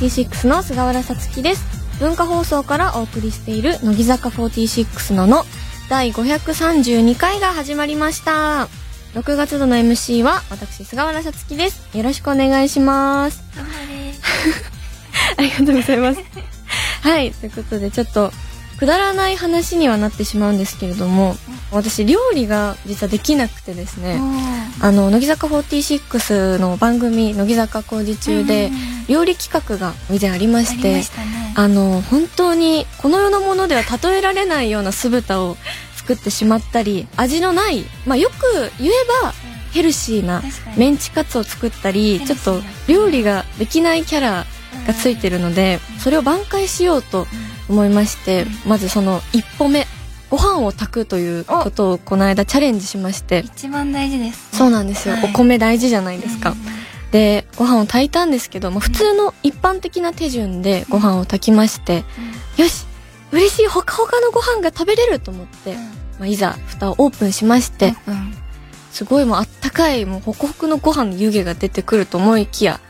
46の菅原さつきです。文化放送からお送りしている乃木坂46のの第532回が始まりました。6月度の MC は私菅原さつきです。よろしくお願いします。ありがとうございます。はい。ということでちょっとくだらない話にはなってしまうんですけれども私料理が実はできなくてですねあの乃木坂46の番組「乃木坂工事中」で料理企画が以前ありまして、ね、あの本当にこの世のものでは例えられないような酢豚を作ってしまったり味のない、まあ、よく言えばヘルシーなメンチカツを作ったりちょっと料理ができないキャラがついてるのでそれを挽回しようと思いましてまずその一歩目ご飯を炊くということをこの間チャレンジしまして。一番大事です、ね、そうなんですよ、はい、お米大事じゃないですか、でご飯を炊いたんですけど、まあ、普通の一般的な手順でご飯を炊きまして、よし嬉しいほかほかのご飯が食べれると思って、まあ、いざ蓋をオープンしまして、すごいもうあったかいもうホクホクのご飯の湯気が出てくると思いきや。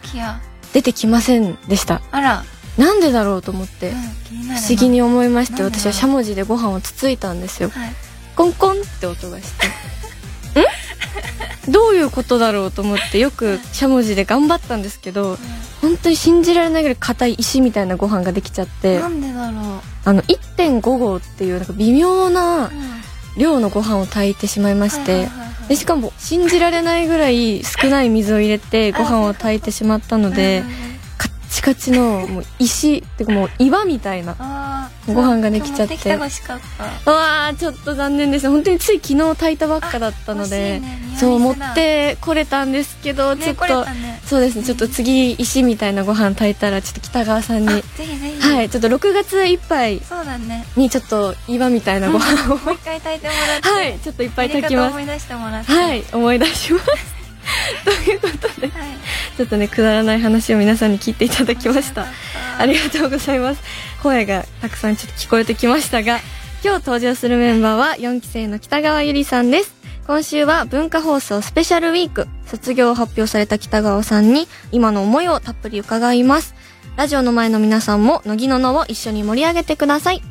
出てきませんでした。あらなんでだろうと思って、不思議に思いまして私はしゃもじでご飯をつついたんですよ、はい、コンコンって音がして。ん？どういうことだろうと思ってよくしゃもじで頑張ったんですけど、本当に信じられないぐらい硬い石みたいなご飯ができちゃって。なんでだろう。あの1.5合っていうなんか微妙な量のご飯を炊いてしまいまして、でしかも信じられないぐらい少ない水を入れてご飯を炊いてしまったので、チカチのもう石っていうかもう岩みたいなご飯ができちゃって。うわーちょっと残念です。本当につい昨日炊いたばっかだったので、ね、そう持ってこれたんですけど、ね、ちょっと、ね、そうですねちょっと次石みたいなご飯炊いたらちょっと北川さんにぜひぜひ。はいちょっと6月いっぱいそうだね。にちょっと岩みたいなご飯を、もう一回炊いてもらって。はいちょっといっぱい炊きます。思い出してもらって。はい思い出します ということで、はい、ちょっとねくだらない話を皆さんに聞いていただきました。ありがとうございます。声がたくさんちょっと聞こえてきましたが今日登場するメンバーは4期生の北川ゆりさんです。今週は文化放送スペシャルウィーク。卒業を発表された北川さんに今の思いをたっぷり伺います。ラジオの前の皆さんも乃木ののを一緒に盛り上げてください。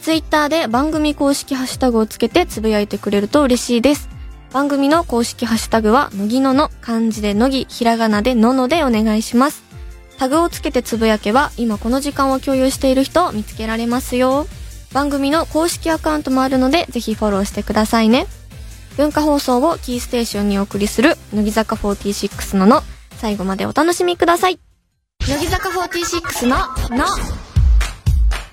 ツイッターで番組公式ハッシュタグをつけてつぶやいてくれると嬉しいです番組の公式ハッシュタグは、乃木のの、漢字で乃木、ひらがなでののでお願いします。タグをつけてつぶやけば、今この時間を共有している人を見つけられますよ。番組の公式アカウントもあるので、ぜひフォローしてくださいね。文化放送をキーステーションにお送りする、乃木坂46のの、最後までお楽しみください。乃木坂46のの、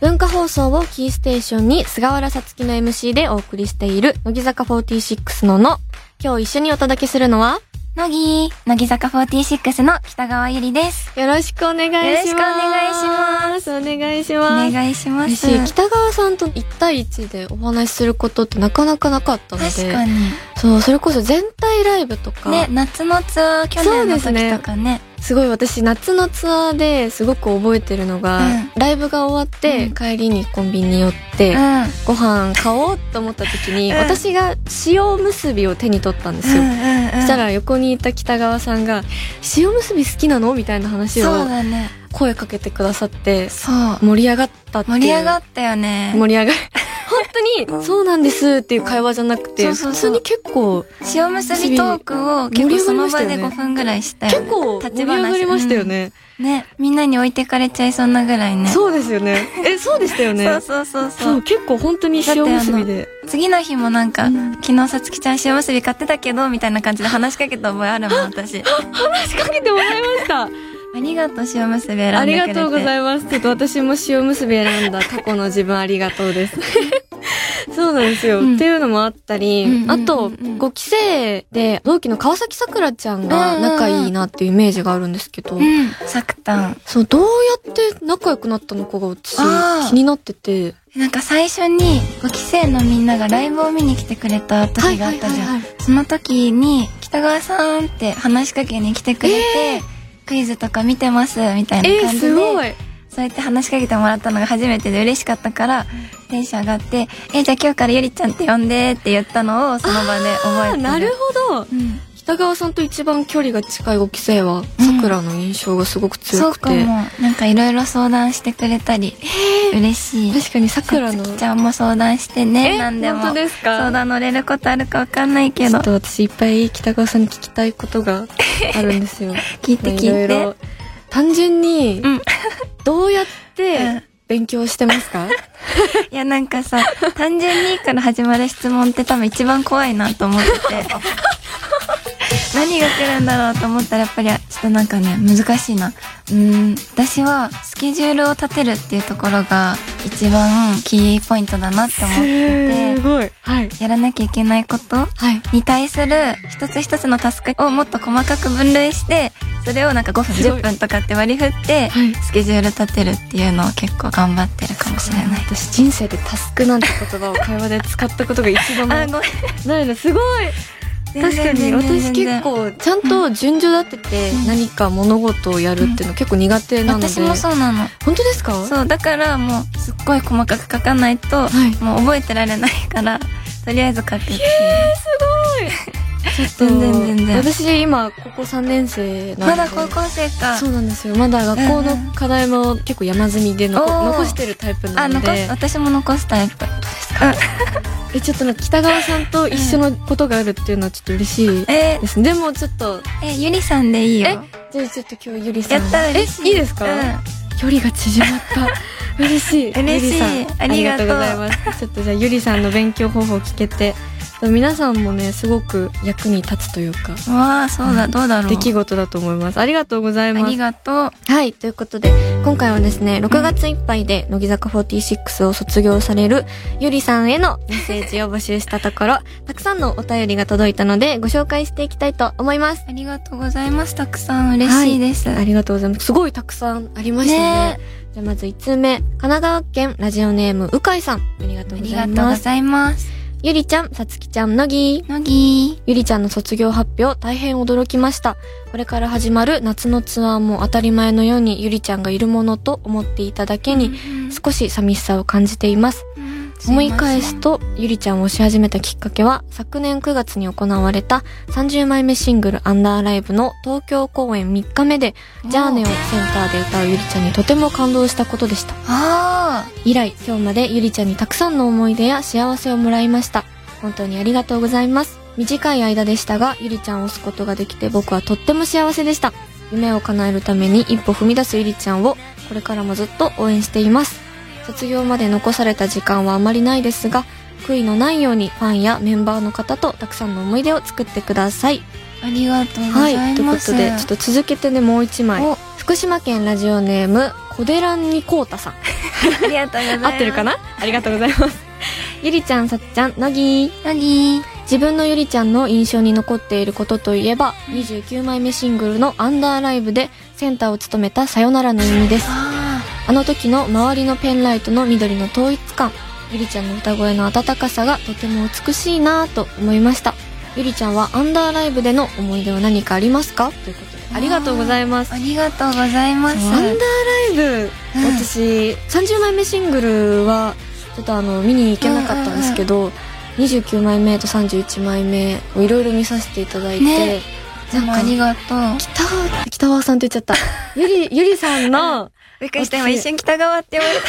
文化放送をキーステーションに菅原さつきの MC でお送りしている乃木坂46のの。今日一緒にお届けするのは？乃木乃木坂46の北川ゆりです。よろしくお願いします。よろしくお願いします。お願いします。お願いします。嬉しい。北川さんと1対1でお話しすることってなかなかなかったので。確かに。そうそれこそ全体ライブとか。ね夏のツアー去年の時とかねすごい私夏のツアーですごく覚えてるのが、うん。ライブが終わって、うん。帰りにコンビニに寄って、うん。ご飯買おうと思った時に、うん。私が塩結びを手に取ったんですよ、うんうんうん。そしたら横にいた北川さんが「塩結び好きなの?」みたいな話そうをだね声かけてくださってそう。盛り上がったっていう。盛り上がったよね。盛り上がる。本当に「そうなんです」っていう会話じゃなくてそうそうそう。普通に結構塩結びトークを結構その場で5分ぐらいしたよね。結構盛立ちり上がりましたよね、ねみんなに置いてかれちゃいそうなぐらいね。そうですよね。えそうでしたよね。そうそうそうそそうう結構本当に塩結びで。次の日もなんか、うん。昨日さつきちゃん塩結び買ってたけどみたいな感じで話しかけた覚えあるもん私。話しかけてもらいましたありがとう塩結び選んでくれてありがとうございます。ちょっと私も塩結び選んだ過去の自分ありがとうです。そうなんですよ、うん。っていうのもあったり、うんうんあと、5期生で同期の川崎さくらちゃんが仲いいなっていうイメージがあるんですけど、うん。さくたんそう、どうやって仲良くなったのかが私気になってて。なんか最初に5期生のみんながライブを見に来てくれた時があったじゃん、はいその時に北川さんって話しかけに来てくれて、クイズとか見てますみたいえー、な感じで、すごい。そうやって話しかけてもらったのが初めてで嬉しかったから、テンション上がって、え、じゃあ今日からゆりちゃんって呼んでって言ったのをその場で覚えてる。なるほどうん。北川さんと一番距離が近い5期生はさくらの印象がすごくそう強くて、かも。なんかいろいろ相談してくれたり、嬉しい。確かにさくらのちゃんも相談してね、えなんでも。本当ですか？相談乗れることあるかわかんないけど。ちょっ。と私いっぱい北川さんに聞きたいことがあるんですよ。聞いて聞いて。いろいろ。単純にうん。どうやっうん。て勉強してますか、いやなんかさ、単純にから始まる質問って多分一番怖いなと思ってて。何が来るんだろうと思ったらやっぱりちょっとなんかね難しいな。うーん、私はスケジュールを立てるっていうところが一番キーポイントだなって思ってて、ごい。はい。やらなきゃいけないことはい。に対する一つ一つのタスクをもっと細かく分類して、それをなんか5分、すごい。10分とかって割り振って、はい。スケジュール立てるっていうのを結構頑張ってるかもしれない。私人生でタスクなんて言葉を会話で使ったことが一度もあ、ない。の。ですごい確かに私結構ちゃんと順序立ててうん。何か物事をやるっていうの結構苦手なので、私もそうなの。本当ですか？そう、だからもうすっごい細かく書かないと、はい。もう覚えてられないから、とりあえず書くっていう。ちょっと全然全然。私今高校3年生なんで。まだ高校生か。そうなんですよ。まだ学校の課題も結構山積みで残してるタイプなあ、の残す、で私も残すタイプ。えちょっと北川さんと一緒のことがあるっていうのはちょっと嬉しいえですでもちょっとえ、ゆりさんでいいよ。えじゃあちょっと今日ゆりさん。やったら嬉しい。えいいですか、うん。距離が縮まった。嬉しい。嬉しい。ゆりさんありがとう。ございます。ちょっとじゃあゆりさんの勉強方法を聞けて皆さんもねすごく役に立つというかわあ、そうだ、どうだろう。出来事だと思いますありがとうございますありがとう。はい、ということで、今回はですね、6月いっぱいで乃木坂46を卒業されるゆりさんへのメッセージを募集したところ、たくさんのお便りが届いたので、ご紹介していきたいと思います。ありがとうございます。たくさん嬉しいです。ありがとうございます。すごいたくさんありましたね。ねじゃあまず1通目、神奈川県ラジオネームうかいさん。ありがとうあごりがとうございます。ゆりちゃん、さつきちゃん、乃木。乃木。ゆりちゃんの卒業発表大変驚きました。これから始まる夏のツアーも当たり前のようにゆりちゃんがいるものと思っていただけに少し寂しさを感じています。思い返すと、ゆりちゃんをし始めたきっかけは、昨年9月に行われた30枚目シングルアンダーライブの東京公演3日目で、ジャーネをセンターで歌うゆりちゃんにとても感動したことでした。あ以来、今日までゆりちゃんにたくさんの思い出や幸せをもらいました。本当にありがとうございます。短い間でしたが、ゆりちゃんを押すことができて僕はとっても幸せでした。夢を叶えるために一歩踏み出すゆりちゃんを、これからもずっと応援しています。卒業まで残された時間はあまりないですが、悔いのないようにファンやメンバーの方とたくさんの思い出を作ってください。あ。ありがとうござはいい、というこます。とで、ちょっと続けてね、もう一枚お。福島県ラジオネーム、小寺にこうたさん。ありがとうございます。合ってるかな？ありがとうございます。ゆりちゃん、さっちゃん、乃木。乃木。自分のゆりちゃんの印象に残っていることといえば、29枚目シングルのアンダーライブでセンターを務めたさよならの意味です。ああの時の周りのペンライトの緑の統一感、ゆりちゃんの歌声の温かさがとても美しいなぁと思いました。ゆりちゃんはアンダーライブでの思い出は何かありますか？ということで。ありがとうございますあ。りがとうございます。アンダーライブ、うん私30枚目シングルはちょっとあの見に行けなかったんですけど、29枚目と31枚目をいろいろ見させていただいて、ねでもありがとう。北川北川さんって言っちゃったゆりゆりさんのびっくりした。今一瞬北川って言われた。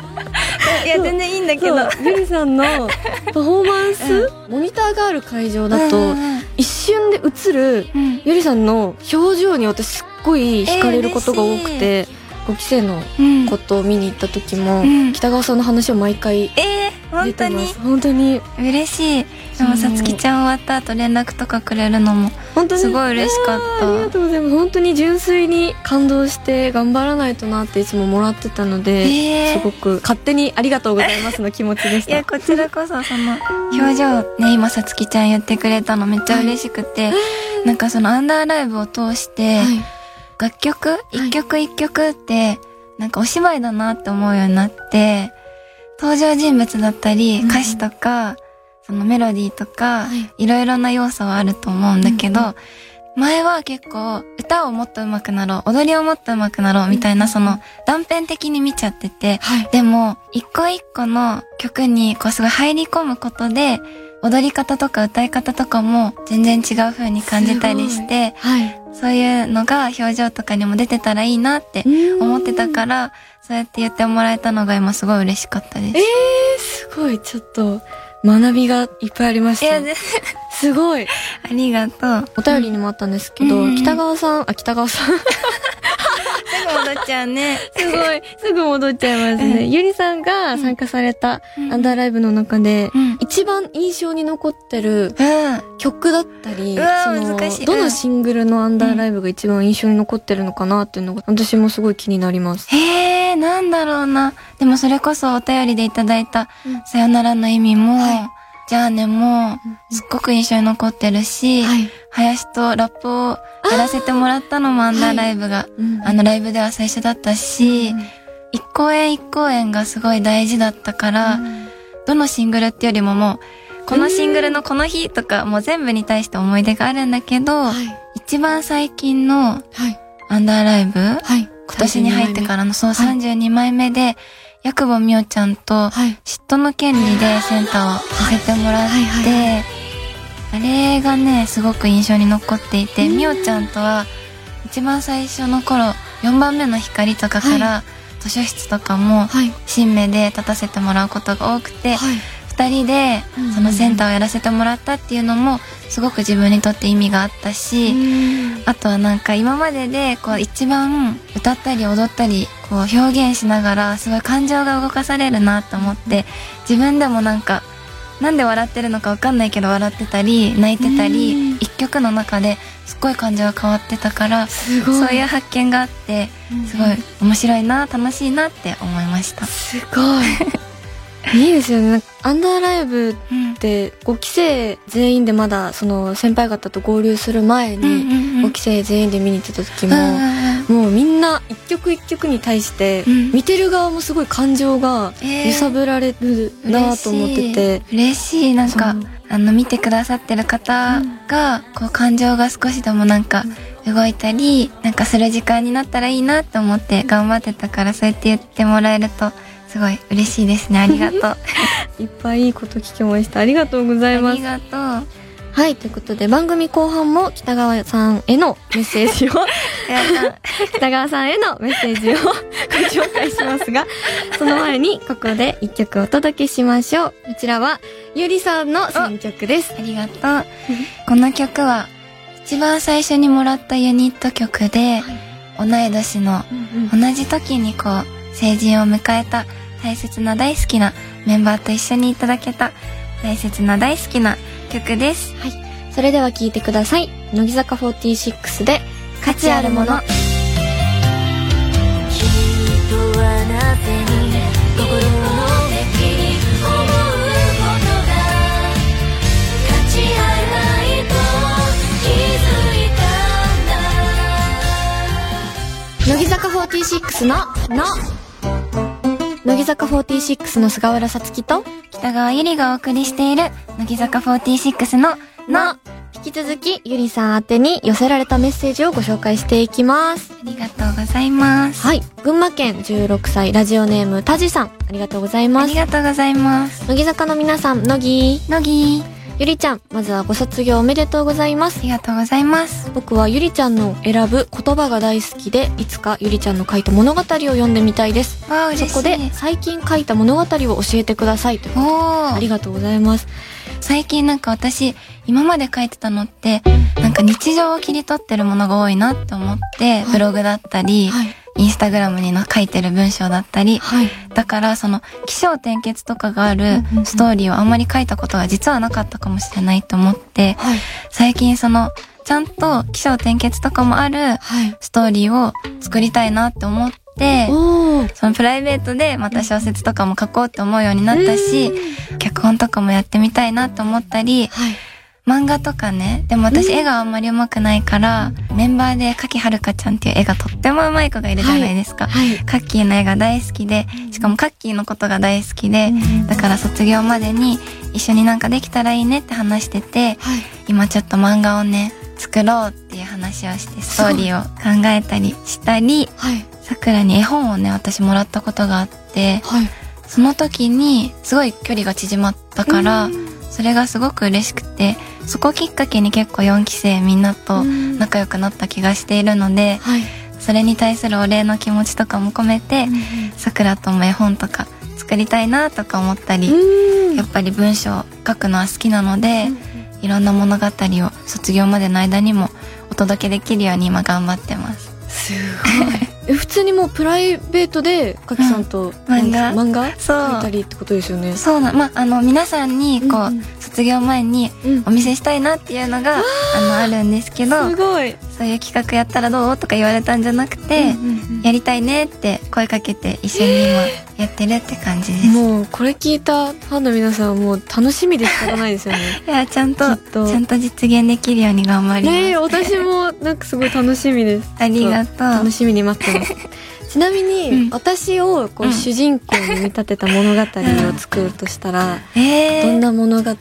いや、全然いいんだけど。ゆりさんのパフォーマンス、モニターがある会場だと、うん一瞬で映るうんゆりさんの表情に私すっごい惹かれることが多くて、5期生のうんことを見に行った時も、うん北川さんの話を毎回えー、本出当に？本当に。嬉しい。でも、さつきちゃん終わった後連絡とかくれるのも。本当に？すごい嬉しかった。ありがとうございます。本当に純粋に感動して頑張らないとなっていつももらってたので、えー。すごく勝手にありがとうございますの気持ちでしいや、たこちらこそ、その、表情、ね、今、さつきちゃん言ってくれたのめっちゃ嬉しくて、なんかその、アンダーライブを通して、はい。楽曲？い一曲一曲って、なんかお芝居だなって思うようになって、登場人物だったり、うん。歌詞とか、そのメロディーとか、はい。いろいろな要素はあると思うんだけど、前は結構歌をもっと上手くなろう、踊りをもっと上手くなろうみたいなその断片的に見ちゃってて、はい。でも一個一個の曲にこうすごい入り込むことで、踊り方とか歌い方とかも全然違う風に感じたりして、はい。そういうのが表情とかにも出てたらいいなって思ってたから、そうやって言ってもらえたのが今すごい嬉しかったです。えー、すごい、ちょっと、学びがいっぱいありました。いや、ですごい。ありがとう。お便りにもあったんですけど、うん北川さん、あ、北川さん。すぐ戻っちゃうね。すごい、すぐ戻っちゃいますね。ゆりさんが参加されたアンダーライブの中で、うん。一番印象に残ってるうん。曲だったり、どのシングルのアンダーライブが一番印象に残ってるのかなっていうのが、私もすごい気になります。へえ、なんだろうな。でもそれこそお便りでいただいたうんさよならの意味も、はいじゃあねも、すっごく印象に残ってるし、はい。林とラップをやらせてもらったのもアンダーライブが、うんあのライブでは最初だったし、一公演一公演がすごい大事だったから、どのシングルってよりももう、このシングルのこの日とか、もう全部に対して思い出があるんだけど、はい。一番最近のはい。アンダーライブ、はい。今年に入ってからのそうはい32枚目で、ヤクボみおちゃんとはい。嫉妬の権利でセンターをさせてもらって、あれがね、すごく印象に残っていて、うん。みおちゃんとは一番最初の頃、4番目の光とかから、図書室とかも、はい。新芽で立たせてもらうことが多くて、はい。二人でうんそのセンターをやらせてもらったっていうのも、すごく自分にとって意味があったし、あとはなんか今まででこう一番歌ったり踊ったりこう表現しながらすごい感情が動かされるなと思って自分でもなんかなんで笑ってるのかわかんないけど笑ってたり泣いてたうんり一曲の中ですっごい感情が変わってたからすごい。そういう発見があってすごい面白いな楽しいなって思いました。すごい。いいですよね。アンダーライブうん。って、5期生全員でまだ、その先輩方と合流する前に、5期生全員で見に行ってた時も、もうみんな一曲一曲に対して、うん。見てる側もすごい感情がえー。揺さぶられるなと思ってて、嬉しい。なんかあの見てくださってる方が、こう感情が少しでもなんか動いたりなんかする時間になったらいいなと思って頑張ってたからそうやって言ってもらえるとすごい嬉しいですねありがとう いっぱいいいこと聞きました。ありがとうございますあり。がとうはい、ということで番組後半も北川さんへのメッセージを、北川さんへのメッセージを ご紹介しますが、その前にここで一曲お届けしましょう。こちらは、ゆりさんの選曲です。ありがとうこの曲は一番最初にもらったユニット曲で、同い年の同じ時にこう成人を迎えた大切な大好きなメンバーと一緒にいただけた大切な大好きな曲です。それでは聴いてください。乃木坂46で、価値あるもの。人はなぜに心の目に思うことが。価値あるないと気づいたんだ。乃木坂46の、の。乃木坂46の菅原さつきと、北川ゆりがお送りしている乃木坂46ののの、引き続き、ゆりさん宛てに寄せられたメッセージをご紹介していきます。ありがとうございますはい。群馬県16歳、ラジオネーム、たじさん。ありがとうございますあり。がとうございます乃木坂の皆さん、乃木、乃木ゆりちゃん、まずはご卒業おめでとうございますあ。りがとうございます僕はゆりちゃんの選ぶ言葉が大好きで、いつかゆりちゃんの書いた物語を読んでみたいです。わあ嬉しいそこで、最近書いた物語を教えてください。というありーがとうございます。最近なんか私今まで書いてたのってなんか日常を切り取ってるものが多いなって思って、ブログだったり、はい。インスタグラムにの書いてる文章だったり、はい。だからその起承転結とかがあるストーリーをあんまり書いたことが実はなかったかもしれないと思って、はい。最近そのちゃんと起承転結とかもあるはい。ストーリーを作りたいなって思って、おー。そのプライベートでまた小説とかも書こうって思うようになったし、脚本とかもやってみたいなって思ったり、はい。漫画とかね。でも私絵があんまり上手くないから、メンバーで柿はるかちゃんっていう絵がとっても上手い子がいるじゃないですか。はい。カッキーの絵が大好きで、しかもカッキーのことが大好きで、うんだから卒業までに一緒になんかできたらいいねって話してて、はい。今ちょっと漫画をね、作ろうっていう話をしてストーリーを考えたりしたりはいさくらに絵本をね私もらったことがあってはいその時にすごい距離が縮まったからそれがすごく嬉しくてそこをきっかけに結構4期生みんなと仲良くなった気がしているのではい。それに対するお礼の気持ちとかも込めてさくらとも絵本とか作りたいなとか思ったりうん。やっぱり文章を書くのは好きなのでいろんな物語を卒業までの間にもお届けできるように今頑張ってます。すごいえ普通にもうプライベートでかきさんと、漫画？漫画？そう。描いたりってことですよね。そうなまああの皆さんにこう、うん。うん卒業前にうん。お見せしたいなっていうのがあのあるんですけど。すごいそういう企画やったらどうとか言われたんじゃなくて、やりたいねって声かけて一緒に今やってるって感じです。もうこれ聞いたファンの皆さんはもう楽しみで仕方ないですよね。いやちゃんとちゃんと実現できるように頑張ります。ねえ私もなんかすごい楽しみです。ありがとう。楽。しみに待ってます。ちなみに、うん。私をこう、うん主人公に見立てた物語を作るとしたら、えー、どんな物語？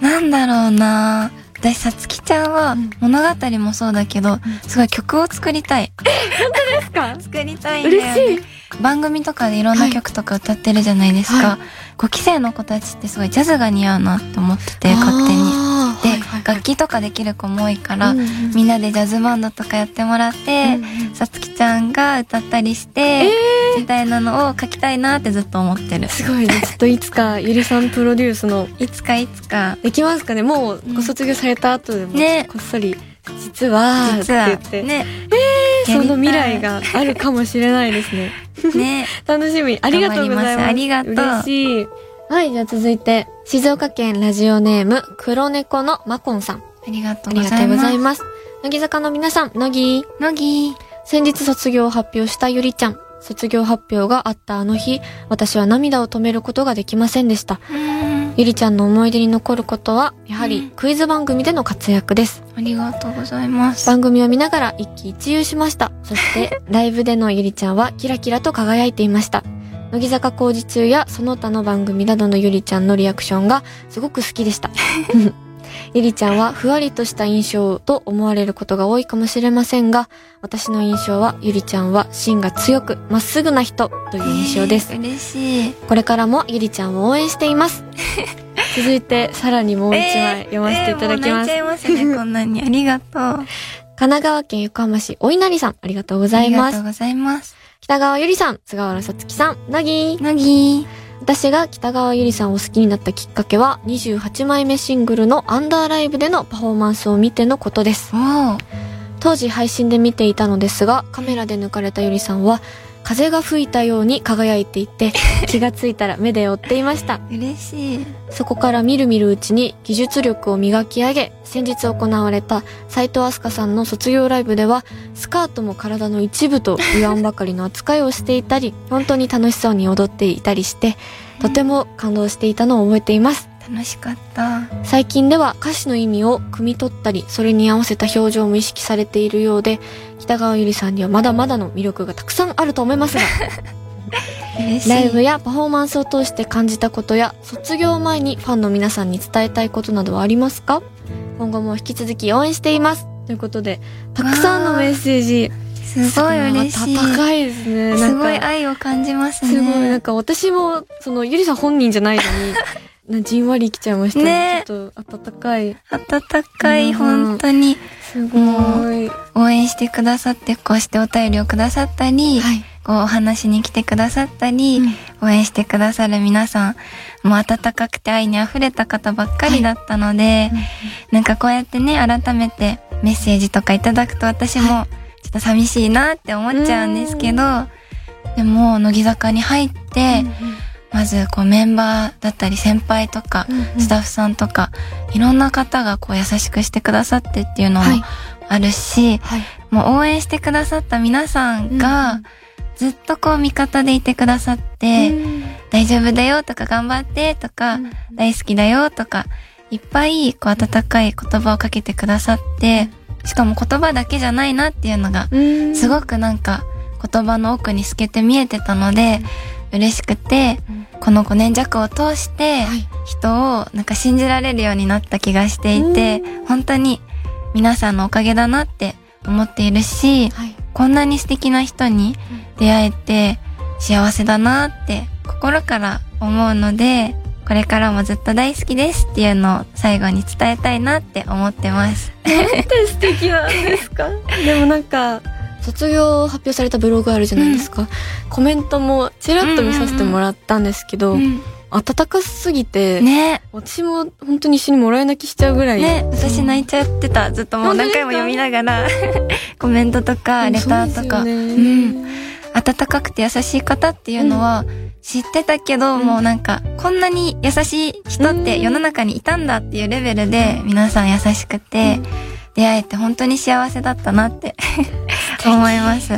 なんだろうな私さつきちゃんはうん物語もそうだけど、すごい曲を作りたい。ですか？作りたいんだよ、ね。嬉しい番組とかでいろんな曲とか歌ってるじゃないですか。は5期生の子たちってすごいジャズが似合うなって思ってて、勝手に。楽器とかできる子も多いから、うんうん。みんなでジャズバンドとかやってもらって、さつきちゃんが歌ったりして、みたいなのを書きたいなってずっと思ってる。すごいねちょっといつかゆりさんプロデュースの。いつかいつか、できますかね？もうご卒業された後でも、ね。こっそり。実は実は。って言って、ね、その未来があるかもしれないですね。ね、楽しみ。ありがとうございます。ありがとう。嬉しいはいじゃあ続いて静岡県ラジオネーム黒猫のマコンさん。ありがとあうございます。りがとうござい。ます。乃木坂の皆さん乃木。乃木。先日卒業を発表したゆりちゃん。卒業発表があったあの日私は涙を止めることができませんでした。うん。ゆりちゃんの思い出に残ることはやはうん。りクイズ番組での活躍です。ありがとうございます。番組を見ながら一喜一憂しました。そして、ライブでのゆりちゃんはキラキラと輝いていました。乃木坂工事中やその他の番組などのゆりちゃんのリアクションがすごく好きでした。ゆりちゃんはふわりとした印象と思われることが多いかもしれませんが、私の印象はゆりちゃんは芯が強くまっすぐな人という印象ですえ。ー嬉しい。これからもゆりちゃんを応援しています。続いて、さらにもう一枚読ませていただきます。えーもう泣いちゃいますね、こんなに。ありがとう。神奈川県横浜市お稲荷さん、ありがとうございます。ありがとうございます。北川ゆりさん、菅原さつきさん、なぎ。乃木私が北川ゆりさんを好きになったきっかけは、28枚目シングルのアンダーライブでのパフォーマンスを見てのことです。当時配信で見ていたのですが、カメラで抜かれたゆりさんは、風が吹いたように輝いていて、気がついたら目で追っていました。嬉しい。そこからみるみるうちに技術力を磨き上げ、先日行われた斉藤飛鳥さんの卒業ライブでは、スカートも体の一部と言わんばかりの扱いをしていたり、本当に楽しそうに踊っていたりして、とても感動していたのを覚えています。楽しかった。最近では歌詞の意味を汲み取ったり、それに合わせた表情も意識されているようで、北川ゆりさんにはまだまだの魅力がたくさんあると思いますが。ライブやパフォーマンスを通して感じたことや卒業前にファンの皆さんに伝えたいことなどはありますか？今後も引き続き応援していますということでたくさんのメッセージすごい嬉しい。温かいですねすごい愛を感じますね。すごいなんか私もそのゆりさん本人じゃないのに なじんわりきちゃいましたね。ちょっと温かい。温かい、うん。本当に。すごい。応援してくださって、こうしてお便りをくださったり、はい。こうお話に来てくださったり、うん。応援してくださる皆さん、もう温かくて愛に溢れた方ばっかりだったので、なんかこうやってね、改めてメッセージとかいただくと私もちょっと寂しいなって思っちゃうんですけど、でも、乃木坂に入って、まずこうメンバーだったり先輩とか、スタッフさんとか、いろんな方がこう優しくしてくださってっていうのもはい。あるし、はい。もう応援してくださった皆さんうんが、ずっとこう味方でいてくださって、大丈夫だよとか頑張ってとか、うん大好きだよとか、いっぱいこう温かい言葉をかけてくださって、しかも言葉だけじゃないなっていうのが、うん。すごくなんか言葉の奥に透けて見えてたので、嬉しくて、この5年弱を通して、はい。人をなんか信じられるようになった気がしていて、本当に皆さんのおかげだなって思っているし、はい。こんなに素敵な人に出会えて幸せだなって心から思うので、これからもずっと大好きですっていうのを最後に伝えたいなって思ってます。素敵なんですか？でもなんか、卒業発表されたブログあるじゃないですか。コメントもちらっと見させてもらったんですけど、うん暖かすぎて、ね私も本当に一緒にもらい泣きしちゃうぐらい。ね、私泣いちゃってた。ずっともう何回も読みながら、コメントとか、うんレターとか。そうねうん。温かくて優しい方っていうのは知ってたけど、うんもうなんか、こんなに優しい人って世の中にいたんだっていうレベルで、皆さん優しくて、出会えて本当に幸せだったなって思います。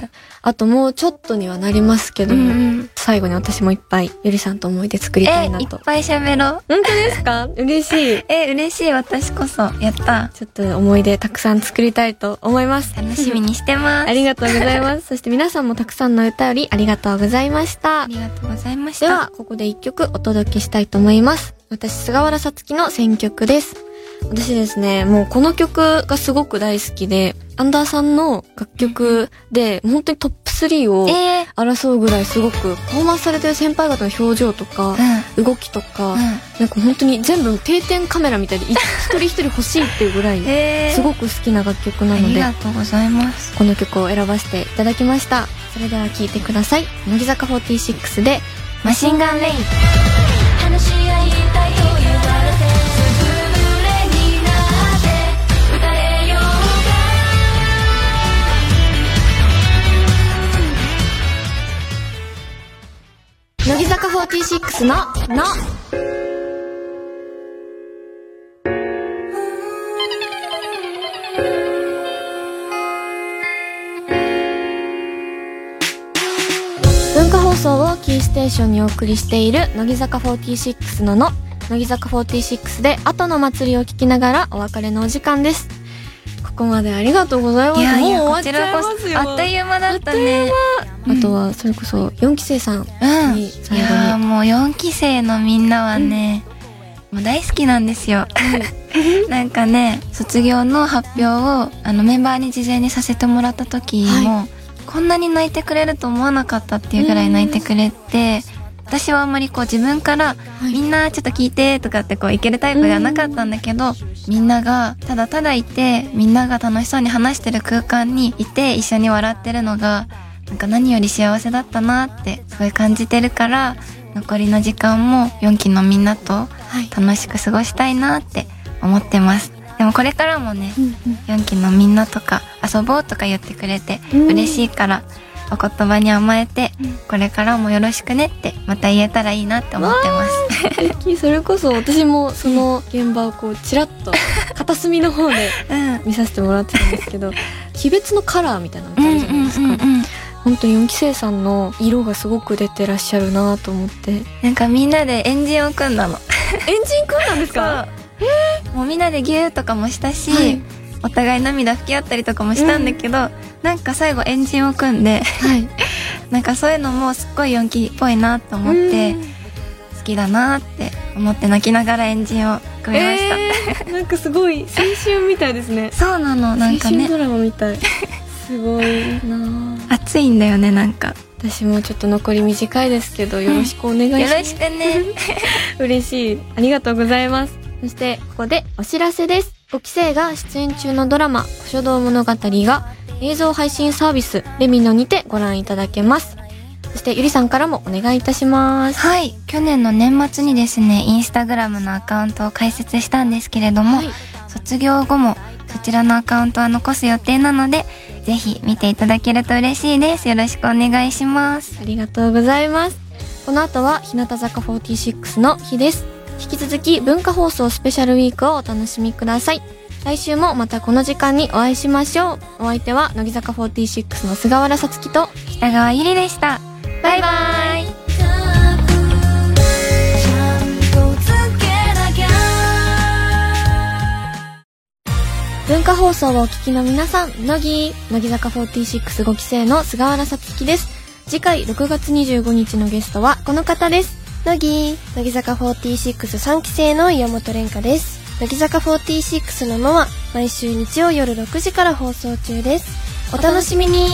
あともうちょっとにはなりますけど、うんうん最後に私もいっぱいゆりさんと思い出作りたいなと。えいっぱい喋ろう。本当ですか？嬉しい。え、嬉しい、私こそ。やった。ちょっと思い出たくさん作りたいと思います。楽しみにしてます。ありがとうございます。そして皆さんもたくさんの歌よりありがとうございましたあ。りがとうございました。では、ここで一曲お届けしたいと思います。私、菅原さつきの選曲です。私ですね、もうこの曲がすごく大好きで、アンダーさんの楽曲で、本当にトップ3をえー、争うぐらいすごく、パフォーマンスされてる先輩方の表情とか、動きとか。なんか本当に全部定点カメラみたいで、一人一人欲しいっていうぐらい、えー、すごく好きな楽曲なのでありが、とうございます。この曲を選ばせていただきました。それでは聴いてください。乃木坂46で、マシンガンレイン。乃木坂46の、の、文化放送をキーステーションにお送りしている乃木坂46のの、乃木坂46で後の祭りを聞きながらお別れのお時間です。ここまでありがとうございます。いやいや、もう終わっちゃいますよ。あっという間だったね。あとは、それこそ、4期生さんうん。い。やーもう4期生のみんなはね、もう大好きなんですよ。なんかね、卒業の発表を、あの、メンバーに事前にさせてもらった時も、こんなに泣いてくれると思わなかったっていうぐらい泣いてくれて、私はあんまりこう自分から、いみんなちょっと聞いてとかってこういけるタイプではなかったんだけど、みんながただただいて、みんなが楽しそうに話してる空間にいて一緒に笑ってるのが、なんか何より幸せだったなってすごい感じてるから、残りの時間も4期のみんなとはい。楽しく過ごしたいなって思ってます。でもこれからもね、うんうん4期のみんなとか遊ぼうとか言ってくれてうん嬉しいから、お言葉に甘えて、これからもよろしくねってまた言えたらいいなって思ってます。それこそ私もその現場をこうちらっと 片隅の方でうん。見させてもらってたんですけど 鬼別のカラーみたいなのあるじゃないですか、本当に4期生さんの色がすごく出てらっしゃるなと思って。エンなんかみんなでエンジンを組んだの。ジン組んだんですか？そう。もうみんなでギューとかもしたし、はい。お互い涙拭き合ったりとかもしたんだけど、なんか最後エンジンを組んで、はい。なんかそういうのもすっごい4期っぽいなと思って、好きだなって思って泣きながらエンジンを組みました。えーなんかすごい青春みたいですね。そうなの、なんかね。青春ド、ラマみたいすごいな熱いんだよね、なんか。私もちょっと残り短いですけどよろしくお願いします、よろしくね。嬉しい。ありがとうございます。そして、ここでお知らせです。5期生が出演中のドラマ、古書道物語が映像配信サービス、レミノにてご覧いただけます。そして、ゆりさんからもお願いいたします。はい。去年の年末にですね、インスタグラムのアカウントを開設したんですけれども、はい卒業後もそちらのアカウントは残す予定なので、ぜひ見ていただけると嬉しいです。よろしくお願いします。ありがとうございます。この後は、日向坂46の日です。引き続き、文化放送スペシャルウィークをお楽しみください。来週もまたこの時間にお会いしましょう。お相手は、乃木坂46の菅原さつきと、北川ゆりでした。バイバイ。文化放送をお聞きの皆さん、乃木、乃木坂465期生の菅原さつきです。次回6月25日のゲストはこの方です。乃木乃木坂463期生の岩本蓮香です乃木坂46ののは毎週日曜夜6時から放送中ですお楽しみに